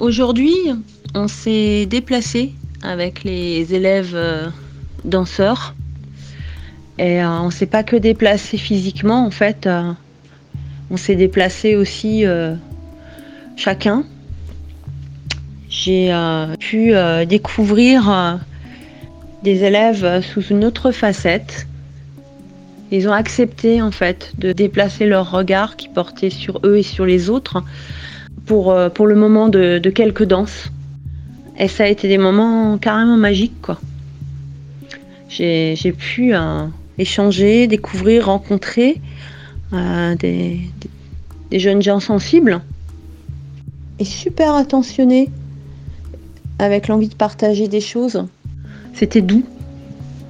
Aujourd'hui, on s'est déplacé avec les élèves euh, danseurs. Et euh, on ne s'est pas que déplacé physiquement, en fait. euh, on s'est déplacé aussi chacun. J'ai pu découvrir des élèves sous une autre facette. Ils ont accepté en fait de déplacer leur regard qui portait sur eux et sur les autres pour, euh, pour le moment de, quelques danses. Et ça a été des moments carrément magiques quoi. J'ai pu euh, échanger, découvrir, rencontrer euh, des, jeunes gens sensibles et super attentionnés avec l'envie de partager des choses. C'était doux.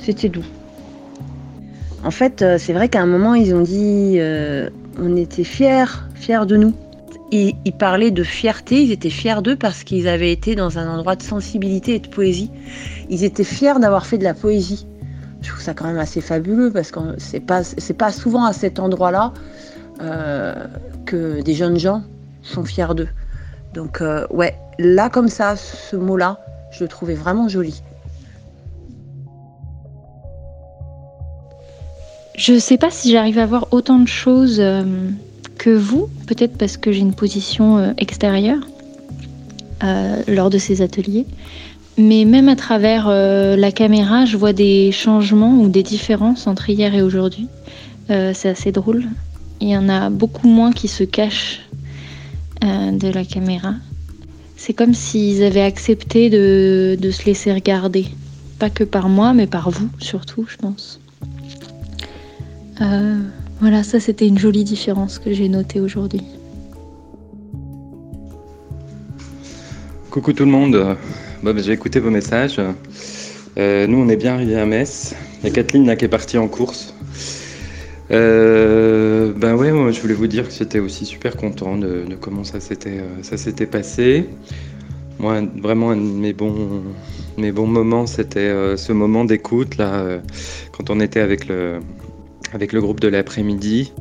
C'était doux. En fait, c'est vrai qu'à un moment, ils ont dit on était fiers, fiers de nous. Ils, parlaient de fierté, ils étaient fiers d'eux parce qu'ils avaient été dans un endroit de sensibilité et de poésie. Ils étaient fiers d'avoir fait de la poésie. Je trouve ça quand même assez fabuleux parce que c'est pas, pas souvent à cet endroit-là euh, que des jeunes gens sont fiers d'eux. Donc, euh, ouais, là, comme ça, ce mot-là, je le trouvais vraiment joli. Je sais pas si j'arrive à voir autant de choses euh, que vous, peut-être parce que j'ai une position euh, extérieure euh, lors de ces ateliers. Mais même à travers euh, la caméra, je vois des changements ou des différences entre hier et aujourd'hui. C'est assez drôle. Il y en a beaucoup moins qui se cachent de la caméra. C'est comme s'ils avaient accepté de, se laisser regarder. Pas que par moi, mais par vous surtout, je pense. Voilà, ça c'était une jolie différence que j'ai notée aujourd'hui. Coucou tout le monde. Bah, j'ai écouté vos messages. Euh, nous, on est bien arrivés à Metz. Il y a Kathleen qui est partie en course. Euh, ben ouais, moi je voulais vous dire que j'étais aussi super content de, comment ça s'était euh, ça passé. Moi, vraiment un de mes bons mes bons moments, c'était ce moment d'écoute là quand on était avec le avec le groupe de l'après-midi.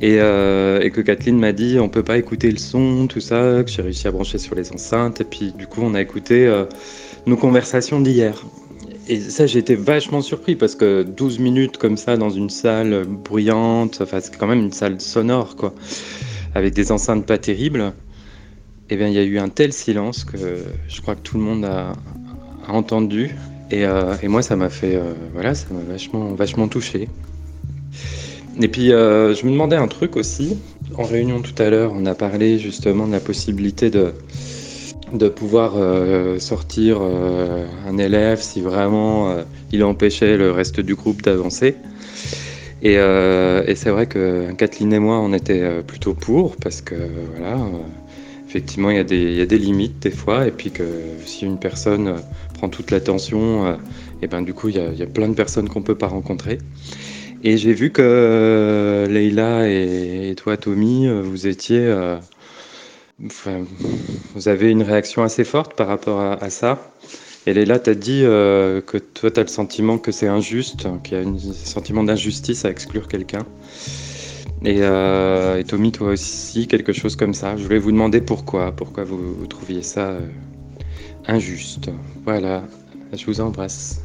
Et, euh, et que Kathleen m'a dit on peut pas écouter le son, tout ça, que j'ai réussi à brancher sur les enceintes. Et puis du coup, on a écouté euh, nos conversations d'hier. Et ça, j'ai été vachement surpris parce que 12 minutes comme ça dans une salle bruyante, enfin, c'est quand même une salle sonore, quoi, avec des enceintes pas terribles. Et bien, il y a eu un tel silence que je crois que tout le monde a, entendu. Et, euh, et moi, ça m'a fait, voilà, ça m'a vachement, vachement touché. Et puis, euh, je me demandais un truc aussi. En réunion tout à l'heure, on a parlé justement de la possibilité de, de pouvoir euh, sortir euh, un élève si vraiment il empêchait le reste du groupe d'avancer. Et, c'est vrai que Kathleen et moi, on était plutôt pour parce que voilà, effectivement, il y, a des, y a des limites des fois. Et puis que si une personne prend toute l'attention, et ben du coup, il y a, il y a plein de personnes qu'on peut pas rencontrer. Et j'ai vu que euh, Leïla et, toi, Tommy, euh, vous étiez. euh, vous avez une réaction assez forte par rapport à, ça. Et Leïla t'a dit euh, que toi, tu as le sentiment que c'est injuste, qu'il y a un sentiment d'injustice à exclure quelqu'un. Et, Tommy, toi aussi, quelque chose comme ça. Je voulais vous demander pourquoi, pourquoi vous, trouviez ça injuste. Voilà, je vous embrasse.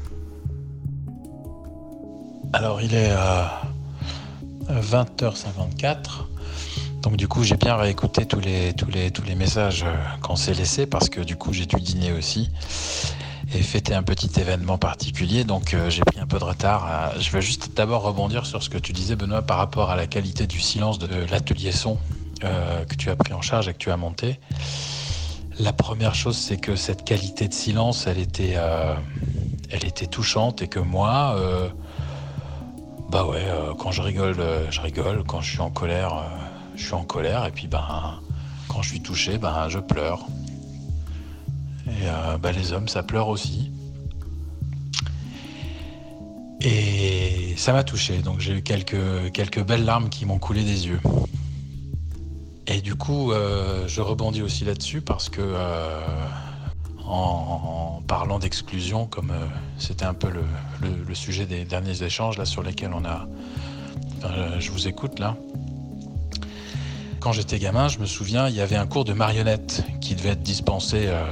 Alors, il est à 20h54. Donc, du coup, j'ai bien réécouté tous les, tous les, tous les messages euh, qu'on s'est laissés parce que, du coup, j'ai dû dîner aussi et fêter un petit événement particulier. Donc, euh, j'ai pris un peu de retard. Euh, Je vais juste d'abord rebondir sur ce que tu disais, Benoît, par rapport à la qualité du silence de l'atelier son euh, que tu as pris en charge et que tu as monté. La première chose, c'est que cette qualité de silence, elle était, euh, elle était touchante et que moi, euh, bah ouais, euh, quand je rigole, euh, je rigole. Quand je suis en colère, euh, je suis en colère. Et puis, ben, quand je suis touché, ben, je pleure. Et bah, les hommes, ça pleure aussi. Et ça m'a touché. Donc, j'ai eu quelques, quelques belles larmes qui m'ont coulé des yeux. Et du coup, je rebondis aussi là-dessus parce que, en, parlant d'exclusion, comme euh, c'était un peu le, sujet des derniers échanges là sur lesquels on a, euh, je vous écoute là. Quand j'étais gamin, je me souviens, il y avait un cours de marionnettes qui devait être dispensé euh,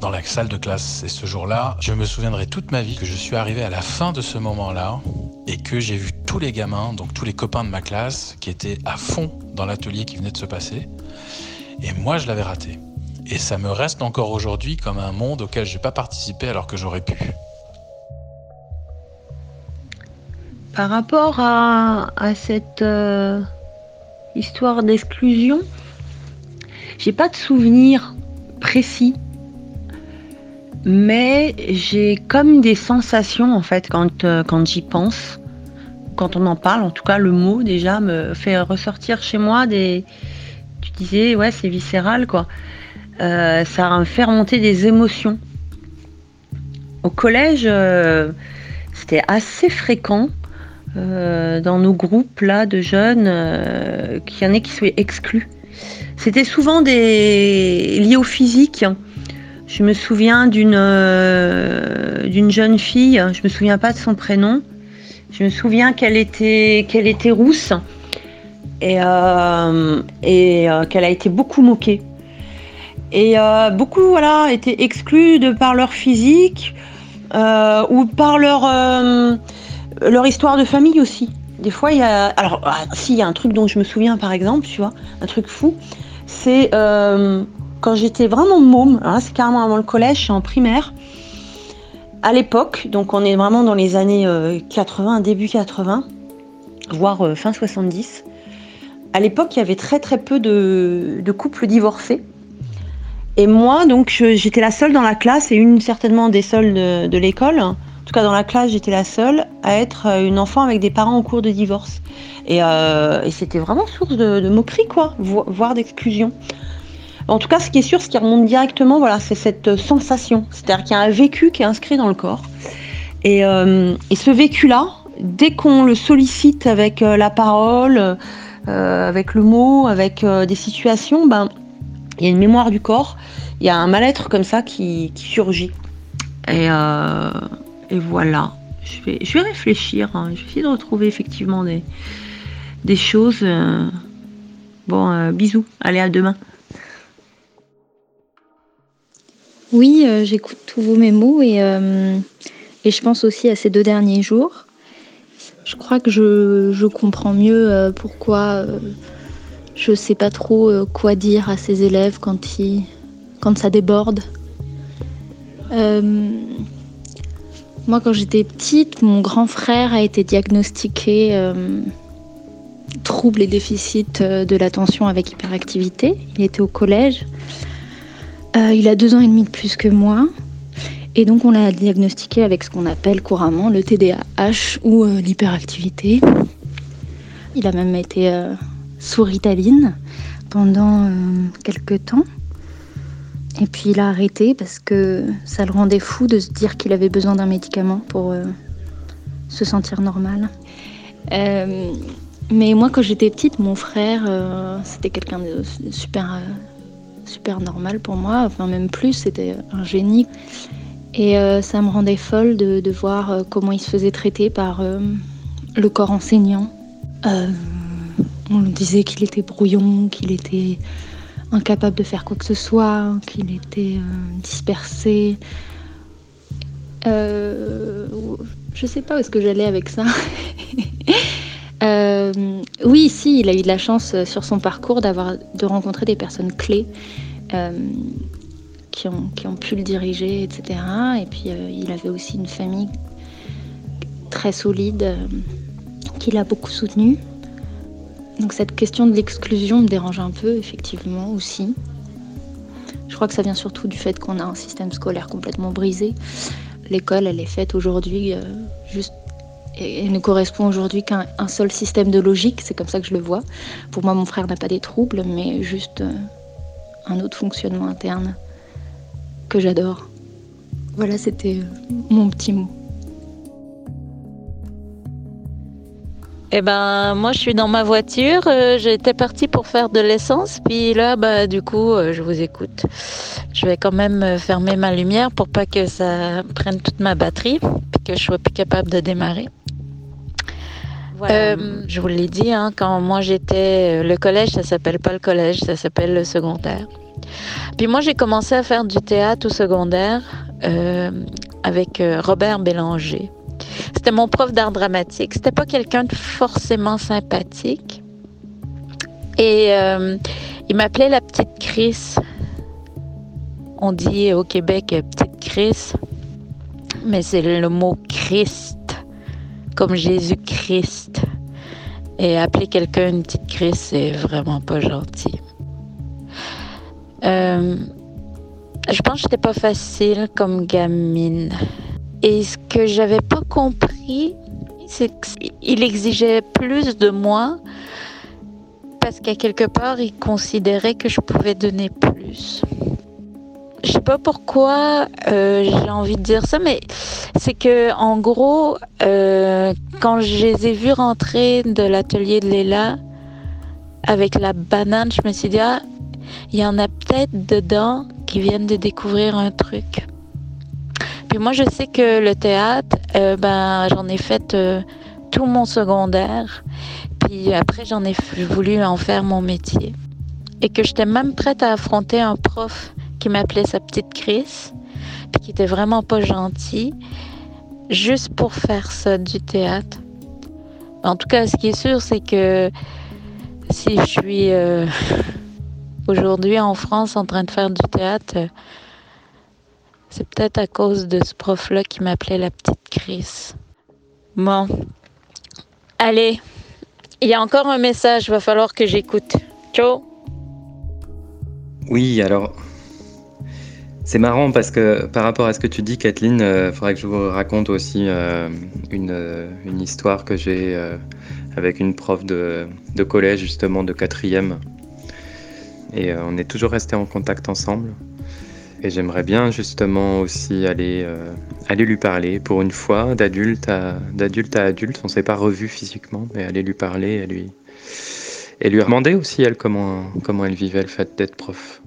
dans la salle de classe. Et ce jour-là, je me souviendrai toute ma vie que je suis arrivé à la fin de ce moment-là et que j'ai vu tous les gamins, donc tous les copains de ma classe, qui étaient à fond dans l'atelier qui venait de se passer. Et moi, je l'avais raté. Et ça me reste encore aujourd'hui comme un monde auquel je n'ai pas participé alors que j'aurais pu. Par rapport à, cette euh, histoire d'exclusion, j'ai pas de souvenir précis, mais j'ai comme des sensations en fait quand, euh, quand j'y pense, quand on en parle. En tout cas, le mot déjà me fait ressortir chez moi des. Tu disais, ouais, c'est viscéral quoi. Euh, ça me fait remonter des émotions. Au collège, euh, c'était assez fréquent euh, dans nos groupes là de jeunes qu'il y en ait qui soient exclus. C'était souvent des liés au physique. Je me souviens d'une jeune fille, je me souviens pas de son prénom. Je me souviens qu'elle était qu'elle était rousse et qu'elle a été beaucoup moquée. Et euh, beaucoup voilà, étaient exclus de par leur physique euh, ou par leur, euh, leur histoire de famille aussi. Des fois, il y a. Alors, ah, s'il y a un truc dont je me souviens par exemple, tu vois, un truc fou, c'est quand j'étais vraiment môme, hein, c'est carrément avant le collège, en primaire. À l'époque, donc on est vraiment dans les années 80, début 80, voire fin 70. À l'époque, il y avait très très peu de, de couples divorcés. Et moi, donc, j'étais la seule dans la classe et une certainement des seules de, l'école. En tout cas, dans la classe, j'étais la seule à être euh, une enfant avec des parents en cours de divorce. Et, euh, c'était vraiment source de, moquerie, quoi, voire d'exclusion. En tout cas, ce qui est sûr, ce qui remonte directement, voilà, c'est cette sensation. C'est-à-dire qu'il y a un vécu qui est inscrit dans le corps. Et, euh, ce vécu-là, dès qu'on le sollicite avec la parole, avec le mot, avec des situations, ben, il y a une mémoire du corps, il y a un mal-être comme ça qui, surgit. Euh, et, voilà, je vais, je vais réfléchir, hein. je vais essayer de retrouver effectivement des, des choses. Euh. Bon, euh, bisous, allez à demain. Oui, j'écoute tous vos mémos et, et je pense aussi à ces deux derniers jours. Je crois que je, je comprends mieux pourquoi je sais pas trop euh, quoi dire à ces élèves quand, ils, quand ça déborde. Euh, moi, quand j'étais petite, mon grand frère a été diagnostiqué euh, trouble et déficit de l'attention avec hyperactivité. Il était au collège. il a deux ans et demi de plus que moi. Et donc, on l'a diagnostiqué avec ce qu'on appelle couramment le TDAH ou l'hyperactivité. Il a même été sous Ritaline pendant euh, quelques temps. Et puis il a arrêté parce que ça le rendait fou de se dire qu'il avait besoin d'un médicament pour euh, se sentir normal. Euh, mais moi, quand j'étais petite, mon frère, c'était quelqu'un de super, super normal pour moi. Enfin, même plus, c'était un génie. Et ça me rendait folle de, voir comment il se faisait traiter par le corps enseignant. On disait qu'il était brouillon, qu'il était incapable de faire quoi que ce soit, qu'il était euh, dispersé. Euh, je sais pas où est-ce que j'allais avec ça. Euh, oui, si, il a eu de la chance euh, sur son parcours de rencontrer des personnes clés qui, ont, qui ont pu le diriger, etc. Et puis il avait aussi une famille très solide qui l'a beaucoup soutenu. Donc cette question de l'exclusion me dérange un peu, effectivement, aussi. Je crois que ça vient surtout du fait qu'on a un système scolaire complètement brisé. L'école, elle est faite aujourd'hui euh, juste et ne correspond aujourd'hui qu'à un seul système de logique, c'est comme ça que je le vois. Pour moi, mon frère n'a pas des troubles, mais juste euh, un autre fonctionnement interne que j'adore. Voilà, c'était euh, mon petit mot. Eh ben, moi, je suis dans ma voiture. Euh, j'étais partie pour faire de l'essence. Puis là, bah, du coup, euh, je vous écoute. Je vais quand même euh, fermer ma lumière pour pas que ça prenne toute ma batterie, puis que je sois plus capable de démarrer. Euh, je vous l'ai dit, hein, quand moi j'étais. Le collège, ça s'appelle pas le collège, ça s'appelle le secondaire. Puis moi, j'ai commencé à faire du théâtre au secondaire euh, avec Robert Bélanger. C'était mon prof d'art dramatique. C'était pas quelqu'un de forcément sympathique. Et il m'appelait la petite Chris. On dit au Québec petite Chris, mais c'est le mot Christ comme Jésus-Christ. Et appeler quelqu'un une petite Christ, c'est vraiment pas gentil. Euh, je pense que c'était pas facile comme gamine. Et ce que j'avais pas compris, c'est qu'il exigeait plus de moi parce qu'à quelque part, il considérait que je pouvais donner plus. Je sais pas pourquoi euh, j'ai envie de dire ça, mais c'est que en gros, euh, quand je les ai vus rentrer de l'atelier de Léla avec la banane, je me suis dit ah, il y en a peut-être dedans qui viennent de découvrir un truc. Puis moi, je sais que le théâtre, euh, ben j'en ai fait tout mon secondaire. Puis après, j'en ai voulu en faire mon métier. Et que j'étais même prête à affronter un prof qui m'appelait sa petite Chris, puis qui était vraiment pas gentil, juste pour faire ça du théâtre. En tout cas, ce qui est sûr, c'est que si je suis euh, aujourd'hui en France en train de faire du théâtre, c'est peut-être à cause de ce prof-là qui m'appelait la petite Chris. Bon. Allez, il y a encore un message, il va falloir que j'écoute. Ciao. Oui, alors c'est marrant parce que par rapport à ce que tu dis, Kathleen, il euh, faudrait que je vous raconte aussi euh, euh, une, histoire que j'ai avec une prof de, collège, justement, de quatrième. Et on est toujours resté en contact ensemble. Et j'aimerais bien justement aussi aller, aller lui parler pour une fois, d'adulte à, d'adulte à adulte. On ne s'est pas revu physiquement, mais aller lui parler et lui, et lui demander aussi, elle, comment, comment elle vivait le fait d'être prof.